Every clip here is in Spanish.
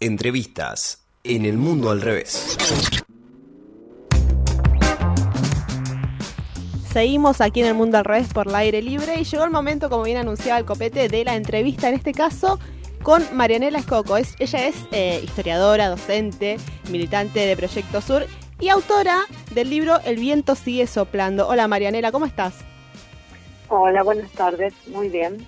Entrevistas en el mundo al revés. Seguimos aquí en el mundo al revés por el aire libre y llegó el momento, como bien anunciaba el copete, de la entrevista en este caso con Marianela Escoco. Es, ella es eh, historiadora, docente, militante de Proyecto Sur y autora del libro El viento sigue soplando. Hola Marianela, ¿cómo estás? Hola, buenas tardes, muy bien.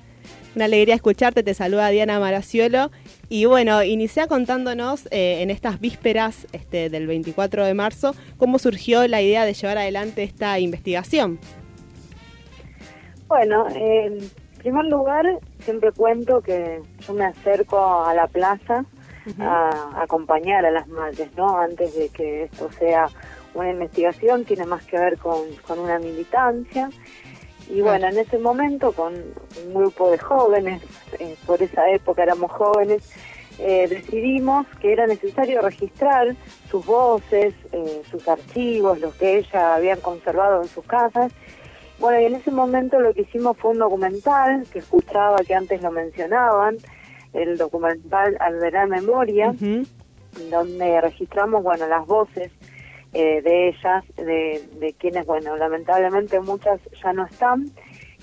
Una alegría escucharte, te saluda Diana Maraciolo. Y bueno, inicia contándonos eh, en estas vísperas este, del 24 de marzo cómo surgió la idea de llevar adelante esta investigación. Bueno, en primer lugar, siempre cuento que yo me acerco a la plaza a, acompañar a las madres, ¿no? Antes de que esto sea una investigación, tiene más que ver con, con una militancia. Y bueno, en ese momento con un grupo de jóvenes, eh, por esa época éramos jóvenes, eh, decidimos que era necesario registrar sus voces, eh, sus archivos, los que ella habían conservado en sus casas. Bueno, y en ese momento lo que hicimos fue un documental que escuchaba que antes lo mencionaban, el documental Alberá Memoria, donde registramos, bueno, las voces eh, de ellas, de, de quienes, bueno, lamentablemente muchas ya no están.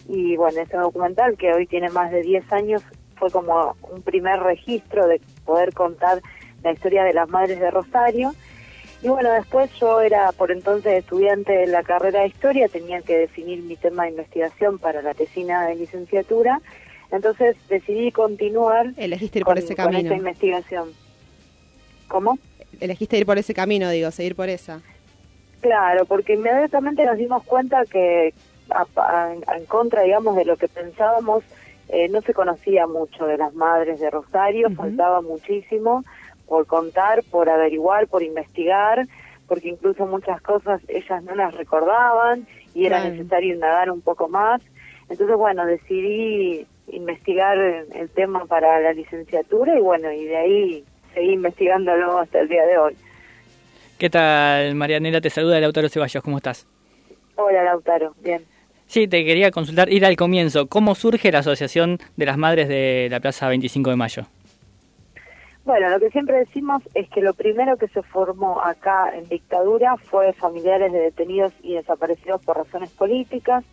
Y bueno, ese documental que hoy tiene más de 10 años fue como un primer registro de poder contar la historia de las madres de Rosario. Y bueno, después yo era por entonces estudiante de la carrera de historia, tenía que definir mi tema de investigación para la tesina de licenciatura. Entonces decidí continuar Elegiste ir por ese camino. con esta investigación. ¿Cómo? Elegiste ir por ese camino, digo, seguir por esa. Claro, porque inmediatamente nos dimos cuenta que en contra, digamos, de lo que pensábamos, eh, no se conocía mucho de las madres de Rosario, faltaba muchísimo por contar, por averiguar, por investigar, porque incluso muchas cosas ellas no las recordaban y era necesario indagar un poco más. Entonces, bueno, decidí investigar el tema para la licenciatura y bueno, y de ahí seguí investigándolo hasta el día de hoy. ¿Qué tal, Marianela? Te saluda Lautaro Ceballos, ¿cómo estás? Hola, Lautaro, bien. Sí, te quería consultar, ir al comienzo. ¿Cómo surge la Asociación de las Madres de la Plaza 25 de Mayo? Bueno, lo que siempre decimos es que lo primero que se formó acá en dictadura fue familiares de detenidos y desaparecidos por razones políticas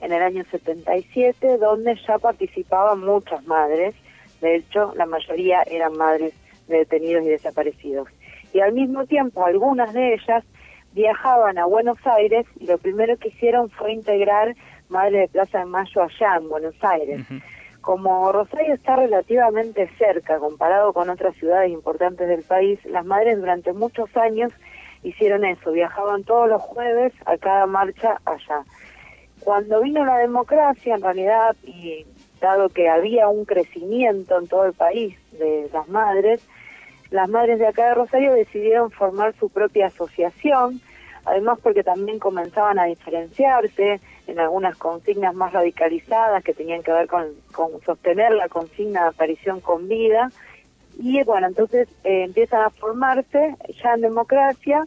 en el año 77, donde ya participaban muchas madres. De hecho, la mayoría eran madres de detenidos y desaparecidos. Y al mismo tiempo, algunas de ellas viajaban a Buenos Aires y lo primero que hicieron fue integrar Madre de Plaza de Mayo allá en Buenos Aires. Como Rosario está relativamente cerca comparado con otras ciudades importantes del país, las madres durante muchos años hicieron eso, viajaban todos los jueves a cada marcha allá. Cuando vino la democracia, en realidad, y dado que había un crecimiento en todo el país de las madres, las madres de acá de Rosario decidieron formar su propia asociación, además porque también comenzaban a diferenciarse en algunas consignas más radicalizadas que tenían que ver con, sostener la consigna de aparición con vida. Y bueno, entonces eh, empiezan a formarse ya en democracia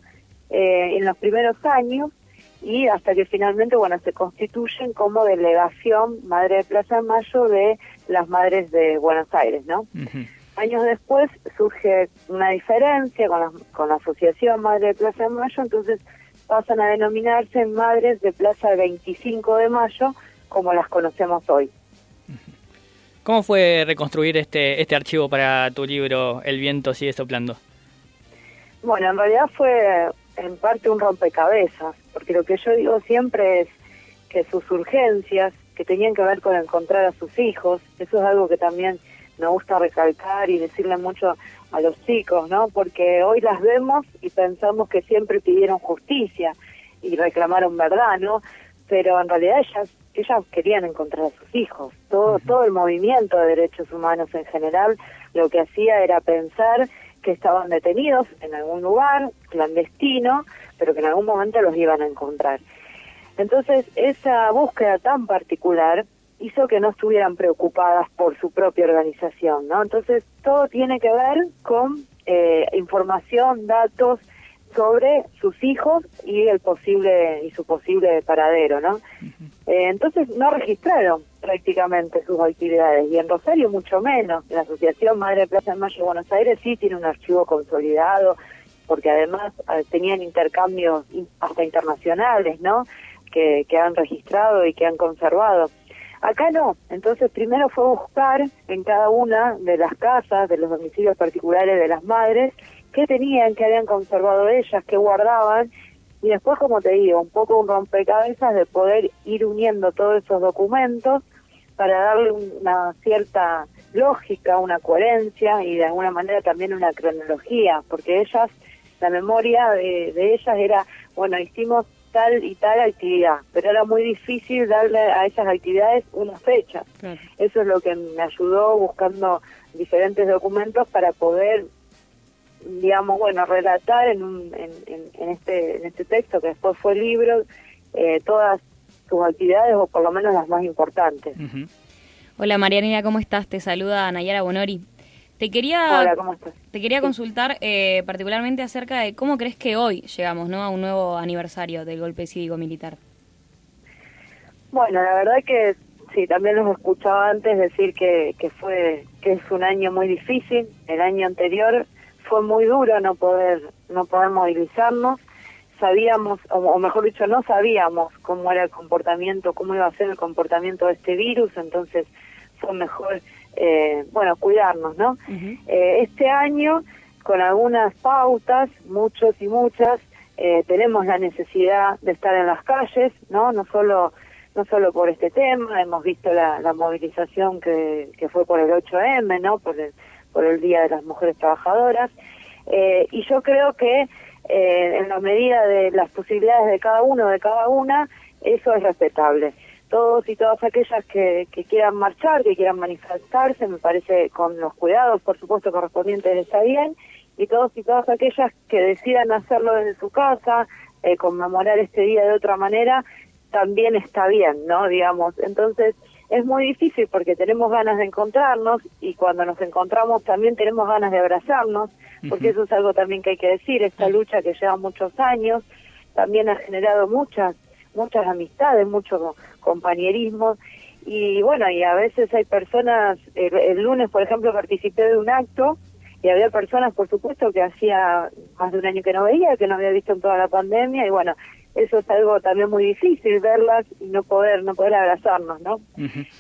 eh, en los primeros años y hasta que finalmente, bueno, se constituyen como delegación Madre de Plaza de Mayo de las Madres de Buenos Aires, ¿no? Años después surge una diferencia con la, con la Asociación Madre de Plaza de Mayo, entonces pasan a denominarse Madres de Plaza 25 de Mayo, como las conocemos hoy. ¿Cómo fue reconstruir este, este archivo para tu libro El viento sigue soplando? Bueno, en realidad fue en parte un rompecabezas, porque lo que yo digo siempre es que sus urgencias, que tenían que ver con encontrar a sus hijos, eso es algo que también me gusta recalcar y decirle mucho a los chicos, ¿no? Porque hoy las vemos y pensamos que siempre pidieron justicia y reclamaron verdad, ¿no? Pero en realidad ellas ellas querían encontrar a sus hijos. Todo todo el movimiento de derechos humanos en general lo que hacía era pensar que estaban detenidos en algún lugar clandestino, pero que en algún momento los iban a encontrar. Entonces, esa búsqueda tan particular hizo que no estuvieran preocupadas por su propia organización, ¿no? Entonces, todo tiene que ver con eh, información, datos sobre sus hijos y el posible y su posible paradero, ¿no? Eh, entonces no registraron prácticamente sus actividades y en Rosario mucho menos. La Asociación Madre Plaza de Mayo de Buenos Aires sí tiene un archivo consolidado porque además eh, tenían intercambios hasta internacionales, ¿no? Que, que han registrado y que han conservado. Acá no, entonces primero fue buscar en cada una de las casas, de los domicilios particulares de las madres, qué tenían, qué habían conservado ellas, qué guardaban, y después, como te digo, un poco un rompecabezas de poder ir uniendo todos esos documentos para darle una cierta lógica, una coherencia y de alguna manera también una cronología, porque ellas, la memoria de, de ellas era, bueno, hicimos tal y tal actividad, pero era muy difícil darle a esas actividades una fecha. Eso es lo que me ayudó buscando diferentes documentos para poder digamos, bueno, relatar en, un, en, en, este, en este texto que después fue libro eh, todas sus actividades o por lo menos las más importantes. Hola Marianina, ¿cómo estás? Te saluda Nayara Bonori. Te quería, Te quería consultar eh, particularmente acerca de cómo crees que hoy llegamos ¿no? a un nuevo aniversario del golpe cívico-militar. Bueno, la verdad que sí, también los escuchaba antes decir que, que fue que es un año muy difícil. El año anterior fue muy duro no poder no poder movilizarnos. Sabíamos, o mejor dicho, no sabíamos cómo era el comportamiento, cómo iba a ser el comportamiento de este virus, entonces fue mejor eh, bueno, cuidarnos, ¿no? eh, este año, con algunas pautas, muchos y muchas, eh, tenemos la necesidad de estar en las calles, ¿no? No solo no solo por este tema, hemos visto la, la movilización que, que fue por el 8M, ¿no? Por el, por el Día de las Mujeres Trabajadoras. Eh, y yo creo que eh, en la medida de las posibilidades de cada uno, de cada una, eso es respetable todos y todas aquellas que, que quieran marchar, que quieran manifestarse, me parece con los cuidados, por supuesto, correspondientes está bien, y todos y todas aquellas que decidan hacerlo desde su casa, eh, conmemorar este día de otra manera, también está bien, ¿no? Digamos, entonces es muy difícil porque tenemos ganas de encontrarnos y cuando nos encontramos también tenemos ganas de abrazarnos, porque eso es algo también que hay que decir, esta lucha que lleva muchos años también ha generado muchas muchas amistades, mucho compañerismo y bueno, y a veces hay personas, el, lunes por ejemplo participé de un acto y había personas por supuesto que hacía más de un año que no veía, que no había visto en toda la pandemia y bueno, eso es algo también muy difícil verlas y no poder no poder abrazarnos, ¿no?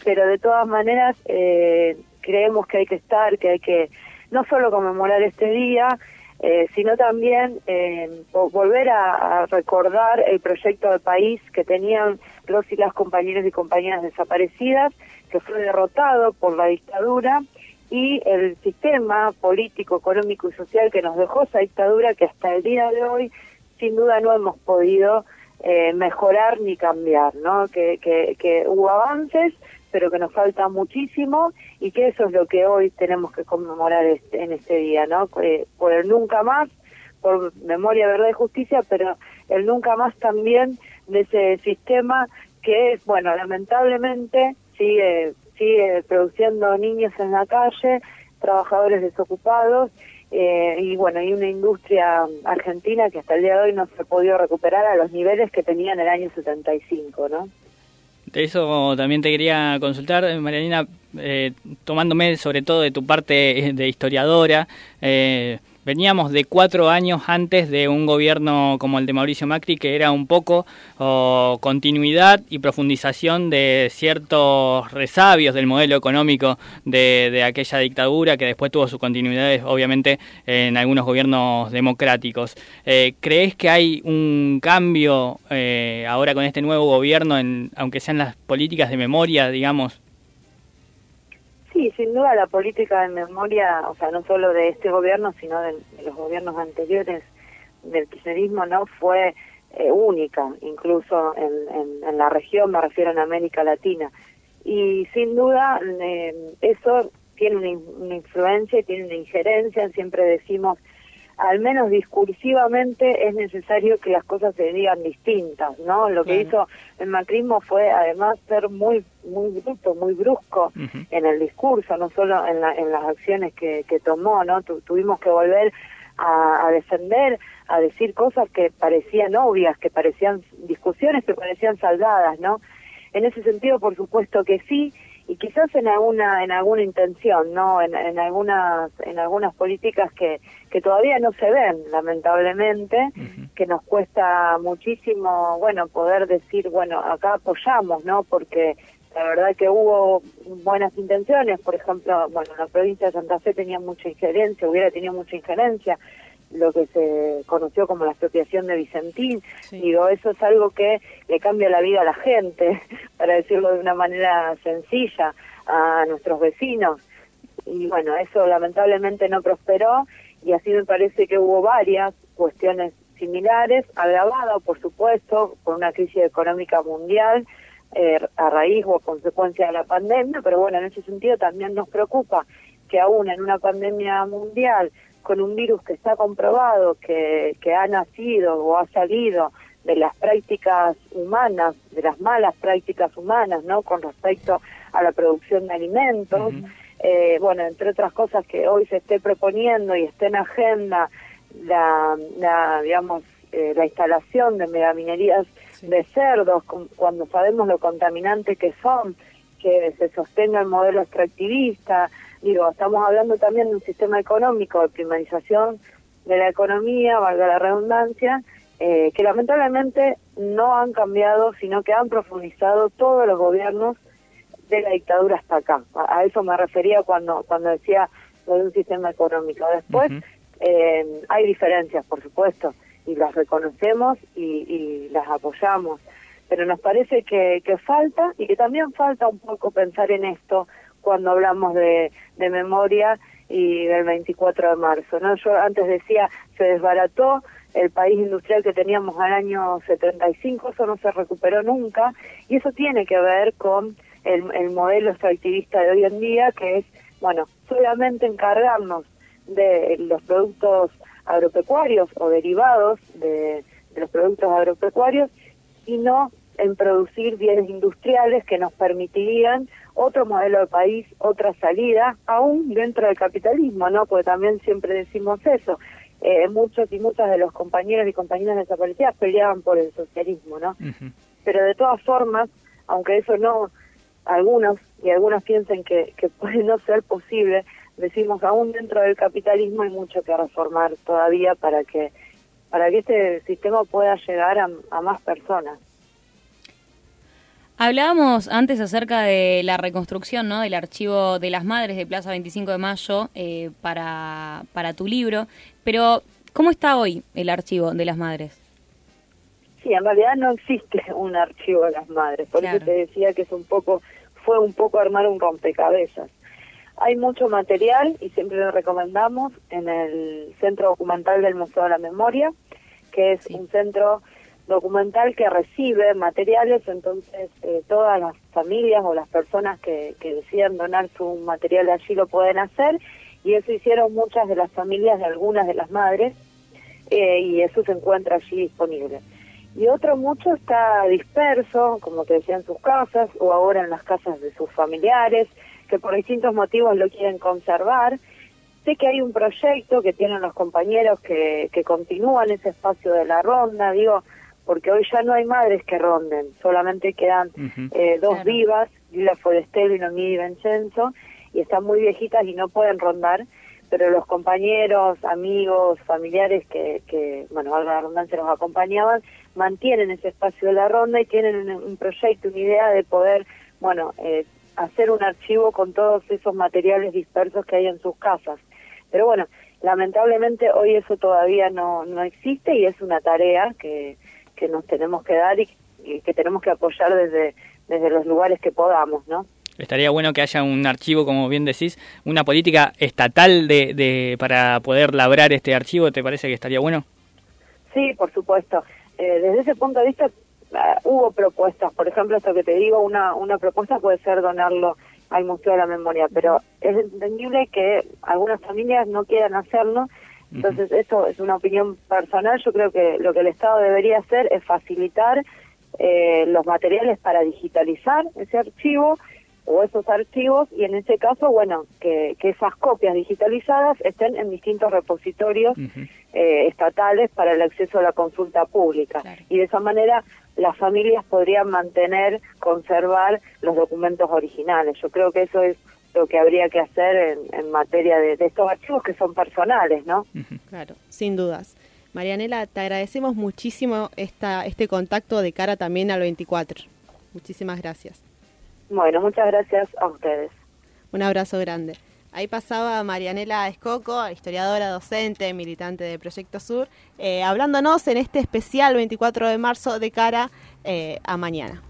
Pero de todas maneras eh, creemos que hay que estar, que hay que no solo conmemorar este día, eh, sino también eh, volver a, recordar el proyecto de país que tenían los y las compañeros y compañeras desaparecidas, que fue derrotado por la dictadura, y el sistema político, económico y social que nos dejó esa dictadura, que hasta el día de hoy, sin duda, no hemos podido eh, mejorar ni cambiar, ¿no? Que, que, hubo avances, pero que nos falta muchísimo y que eso es lo que hoy tenemos que conmemorar este, en este día, ¿no? Eh, por el nunca más, por memoria, verdad y justicia, pero el nunca más también de ese sistema que, bueno, lamentablemente sigue, sigue produciendo niños en la calle, trabajadores desocupados, eh, y bueno, hay una industria argentina que hasta el día de hoy no se ha podido recuperar a los niveles que tenía en el año 75, ¿no? Eso también te quería consultar, Marianina, eh, tomándome sobre todo de tu parte de historiadora. Eh, veníamos de cuatro años antes de un gobierno como el de Mauricio Macri, que era un poco continuidad y profundización de ciertos resabios del modelo económico de, aquella dictadura, que después tuvo su continuidad, obviamente, en algunos gobiernos democráticos. Eh, ¿Crees que hay un cambio eh, ahora con este nuevo gobierno, en, aunque sean las políticas de memoria, digamos? Sí, sin duda la política de memoria, o sea, no solo de este gobierno, sino de, los gobiernos anteriores del kirchnerismo, ¿no? Fue eh, única, incluso en, en, la región, me refiero en América Latina. Y sin duda eh, eso tiene una, una influencia y tiene una injerencia, siempre decimos al menos discursivamente es necesario que las cosas se digan distintas, ¿no? Lo que hizo el macrismo fue además ser muy muy bruto, muy brusco en el discurso, no solo en, la, en las acciones que, que tomó, ¿no? tuvimos que volver a, a, defender, a decir cosas que parecían obvias, que parecían discusiones que parecían saldadas, ¿no? en ese sentido, por supuesto que sí, y quizás en alguna en alguna intención no en, en algunas en algunas políticas que que todavía no se ven lamentablemente que nos cuesta muchísimo bueno poder decir bueno acá apoyamos no porque la verdad que hubo buenas intenciones por ejemplo bueno la provincia de Santa Fe tenía mucha injerencia hubiera tenido mucha injerencia lo que se conoció como la expropiación de Vicentín. Digo, eso es algo que le cambia la vida a la gente, para decirlo de una manera sencilla, a nuestros vecinos. Y bueno, eso lamentablemente no prosperó y así me parece que hubo varias cuestiones similares, agravado por supuesto por una crisis económica mundial eh, a raíz o a consecuencia de la pandemia, pero bueno, en ese sentido también nos preocupa que aún en una pandemia mundial con un virus que está comprobado que, que ha nacido o ha salido de las prácticas humanas, de las malas prácticas humanas, ¿no? Con respecto a la producción de alimentos. eh, bueno, entre otras cosas que hoy se esté proponiendo y esté en agenda la, la digamos, eh, la instalación de megaminerías de cerdos, cuando sabemos lo contaminante que son, que se sostenga el modelo extractivista, Digo, estamos hablando también de un sistema económico de primarización de la economía, valga la redundancia, eh, que lamentablemente no han cambiado, sino que han profundizado todos los gobiernos de la dictadura hasta acá. A, eso me refería cuando, cuando decía lo de un sistema económico. Después eh, hay diferencias, por supuesto, y las reconocemos y, y las apoyamos, pero nos parece que, que falta y que también falta un poco pensar en esto cuando hablamos de, de memoria y del 24 de marzo. ¿no? Yo antes decía, se desbarató el país industrial que teníamos al año 75, eso no se recuperó nunca, y eso tiene que ver con el, el modelo extractivista de hoy en día, que es, bueno, solamente encargarnos de los productos agropecuarios o derivados de, de los productos agropecuarios y no en producir bienes industriales que nos permitirían otro modelo de país, otra salida, aún dentro del capitalismo, ¿no? Porque también siempre decimos eso. Eh, muchos y muchas de los compañeros y compañeras desaparecidas peleaban por el socialismo, ¿no? Pero de todas formas, aunque eso no, algunos y algunas piensen que, que puede no ser posible, decimos aún dentro del capitalismo hay mucho que reformar todavía para que para que este sistema pueda llegar a más personas. Hablábamos antes acerca de la reconstrucción ¿no? del archivo de las madres de Plaza 25 de Mayo eh, para, para tu libro, pero ¿cómo está hoy el archivo de las madres? Sí, en realidad no existe un archivo de las madres, por eso te decía que es un poco, fue un poco armar un rompecabezas. Hay mucho material y siempre lo recomendamos en el Centro Documental del Museo de la Memoria, que es un centro documental que recibe materiales, entonces eh, todas las familias o las personas que, que deciden donar su material allí lo pueden hacer y eso hicieron muchas de las familias de algunas de las madres eh, y eso se encuentra allí disponible. Y otro mucho está disperso, como te decía, en sus casas o ahora en las casas de sus familiares, que por distintos motivos lo quieren conservar. Sé que hay un proyecto que tienen los compañeros que, que continúan ese espacio de la ronda, digo, porque hoy ya no hay madres que ronden, solamente quedan eh, dos vivas, Lila Forestelo y Noemí Vincenzo, y están muy viejitas y no pueden rondar, pero los compañeros, amigos, familiares que, que bueno, la redundancia los acompañaban, mantienen ese espacio de la ronda y tienen un, proyecto, una idea de poder, bueno, eh, hacer un archivo con todos esos materiales dispersos que hay en sus casas. Pero bueno, lamentablemente hoy eso todavía no, no existe y es una tarea que, que nos tenemos que dar y, que tenemos que apoyar desde, desde los lugares que podamos, ¿no? Estaría bueno que haya un archivo, como bien decís, una política estatal de, de para poder labrar este archivo, ¿te parece que estaría bueno? Sí, por supuesto. Eh, desde ese punto de vista ah, hubo propuestas, por ejemplo, esto que te digo, una, una propuesta puede ser donarlo al Museo de la Memoria, pero es entendible que algunas familias no quieran hacerlo entonces, eso es una opinión personal. Yo creo que lo que el Estado debería hacer es facilitar eh, los materiales para digitalizar ese archivo o esos archivos y en ese caso, bueno, que, que esas copias digitalizadas estén en distintos repositorios eh, estatales para el acceso a la consulta pública. Y de esa manera las familias podrían mantener, conservar los documentos originales. Yo creo que eso es lo que habría que hacer en, materia de, estos archivos que son personales, ¿no? Claro, sin dudas. Marianela, te agradecemos muchísimo esta, este contacto de cara también al 24. Muchísimas gracias. Bueno, muchas gracias a ustedes. Un abrazo grande. Ahí pasaba Marianela Escoco, historiadora, docente, militante de Proyecto Sur, eh, hablándonos en este especial 24 de marzo de cara eh, a mañana.